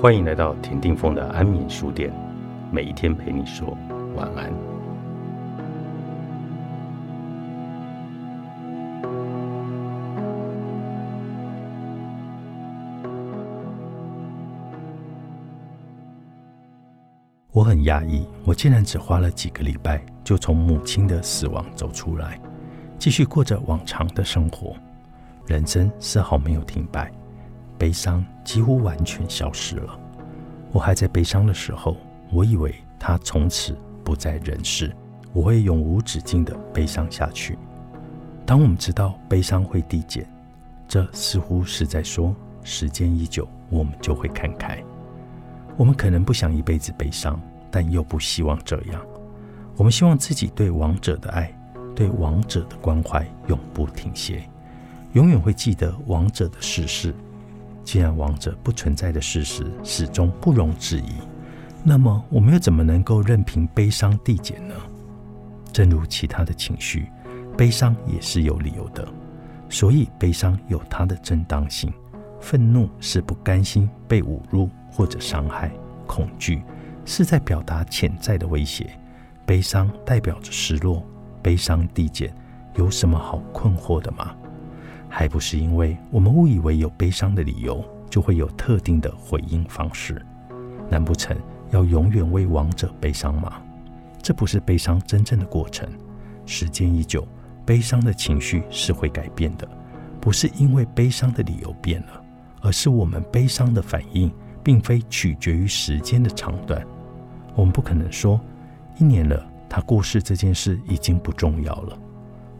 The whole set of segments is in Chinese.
欢迎来到田定峰的安眠书店，每一天陪你说晚安。我很压抑，我竟然只花了几个礼拜就从母亲的死亡走出来，继续过着往常的生活，人生丝毫没有停摆。悲伤几乎完全消失了。我还在悲伤的时候，我以为他从此不在人世，我会永无止境的悲伤下去。当我们知道悲伤会递减，这似乎是在说，时间一久，我们就会看开。我们可能不想一辈子悲伤，但又不希望这样。我们希望自己对亡者的爱，对亡者的关怀永不停歇，永远会记得亡者的逝世。既然亡者不存在的事实始终不容置疑，那么我们又怎么能够任凭悲伤递减呢？正如其他的情绪，悲伤也是有理由的，所以悲伤有它的正当性。愤怒是不甘心被侮辱或者伤害，恐惧是在表达潜在的威胁，悲伤代表着失落。悲伤递减，有什么好困惑的吗？还不是因为我们误以为有悲伤的理由，就会有特定的回应方式。难不成要永远为亡者悲伤吗？这不是悲伤真正的过程。时间一久，悲伤的情绪是会改变的，不是因为悲伤的理由变了，而是我们悲伤的反应并非取决于时间的长短。我们不可能说一年了，他过世这件事已经不重要了。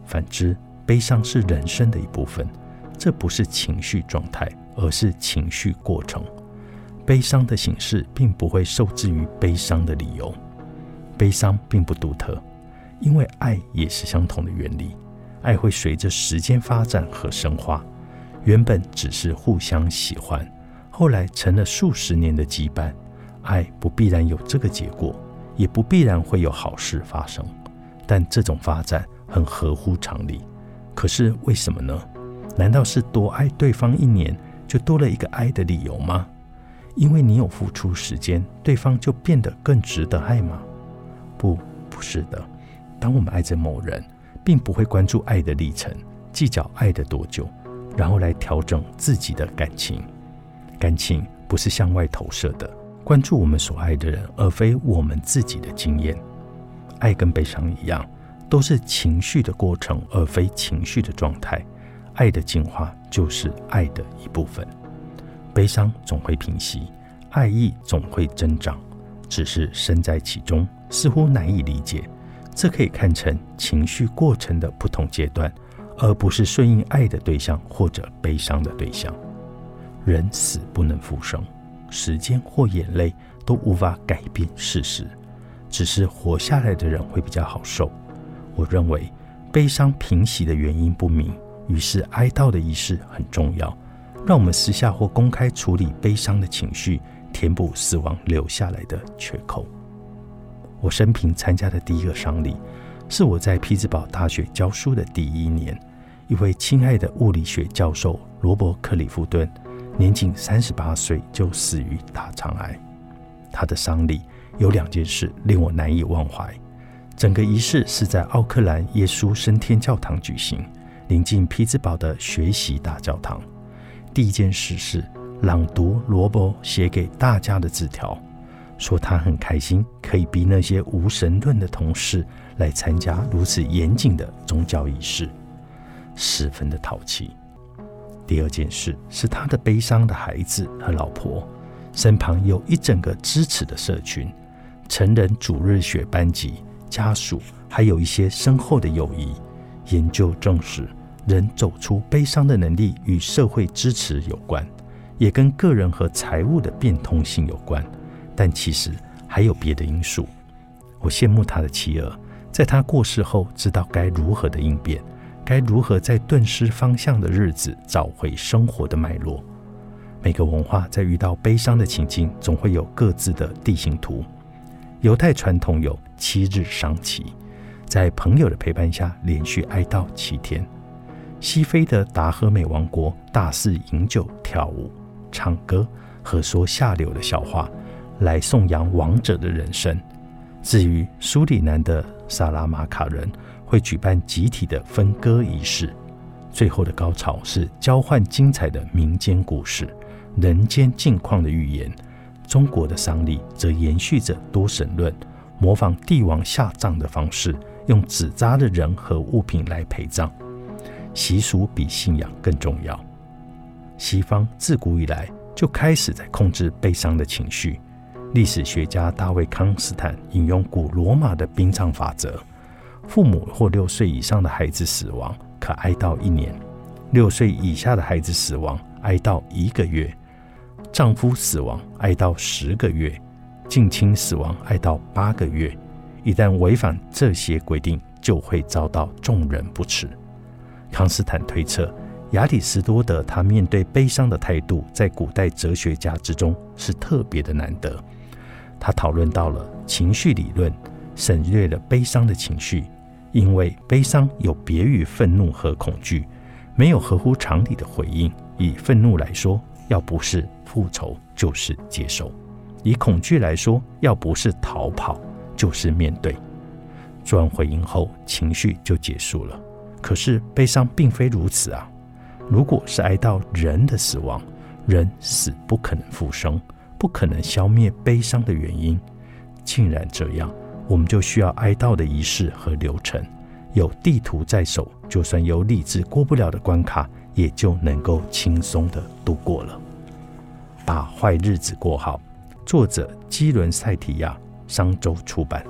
反之。悲伤是人生的一部分，这不是情绪状态，而是情绪过程。悲伤的形式并不会受制于悲伤的理由，悲伤并不独特，因为爱也是相同的原理。爱会随着时间发展和深化，原本只是互相喜欢，后来成了数十年的羁绊。爱不必然有这个结果，也不必然会有好事发生，但这种发展很合乎常理。可是为什么呢？难道是多爱对方一年就多了一个爱的理由吗？因为你有付出时间，对方就变得更值得爱吗？不，不是的。当我们爱着某人，并不会关注爱的历程，计较爱的多久，然后来调整自己的感情。感情不是向外投射的，关注我们所爱的人，而非我们自己的经验。爱跟悲伤一样。都是情绪的过程，而非情绪的状态。爱的进化就是爱的一部分。悲伤总会平息，爱意总会增长，只是身在其中，似乎难以理解。这可以看成情绪过程的不同阶段，而不是顺应爱的对象或者悲伤的对象。人死不能复生，时间或眼泪都无法改变事实，只是活下来的人会比较好受。我认为悲伤平息的原因不明，于是哀悼的仪式很重要。让我们私下或公开处理悲伤的情绪，填补死亡留下来的缺口。我生平参加的第一个丧礼，是我在匹兹堡大学教书的第一年，一位亲爱的物理学教授罗伯克里夫顿，年仅三十八岁就死于大肠癌。他的丧礼有两件事令我难以忘怀。整个仪式是在奥克兰耶稣升天教堂举行，临近匹兹堡的学习大教堂。第一件事是朗读罗伯写给大家的字条，说他很开心可以逼那些无神论的同事来参加如此严谨的宗教仪式，十分的淘气。第二件事是他的悲伤的孩子和老婆，身旁有一整个支持的社群，成人主日学班级。家属还有一些深厚的友谊。研究证实，人走出悲伤的能力与社会支持有关，也跟个人和财务的变通性有关。但其实还有别的因素。我羡慕他的妻儿，在他过世后知道该如何的应变，该如何在顿失方向的日子找回生活的脉络。每个文化在遇到悲伤的情境，总会有各自的地形图。犹太传统有七日丧期，在朋友的陪伴下连续哀悼七天。西非的达赫美王国大肆饮酒、跳舞、唱歌，和说下流的笑话，来颂扬王者的人生。至于苏里南的萨拉马卡人，会举办集体的分割仪式。最后的高潮是交换精彩的民间故事、人间境况的预言。中国的丧礼则延续着多神论，模仿帝王下葬的方式，用纸扎的人和物品来陪葬。习俗比信仰更重要。西方自古以来就开始在控制悲伤的情绪。历史学家大卫·康斯坦引用古罗马的殡葬法则：父母或六岁以上的孩子死亡，可哀悼一年；六岁以下的孩子死亡，哀悼一个月；丈夫死亡，哀悼十个月；近亲死亡，哀悼八个月。一旦违反这些规定，就会遭到众人不齿。康斯坦推测。亚里士多德他面对悲伤的态度，在古代哲学家之中是特别的难得。他讨论到了情绪理论，省略了悲伤的情绪，因为悲伤有别于愤怒和恐惧，没有合乎常理的回应。以愤怒来说，要不是复仇，就是接受；以恐惧来说，要不是逃跑，就是面对。做完回应后，情绪就结束了。可是悲伤并非如此啊。如果是哀悼人的死亡，人死不可能复生，不可能消灭悲伤的原因。既然这样，我们就需要哀悼的仪式和流程。有地图在手，就算有理智过不了的关卡，也就能够轻松的度过了。把坏日子过好。作者：基伦·塞提亚，商周出版。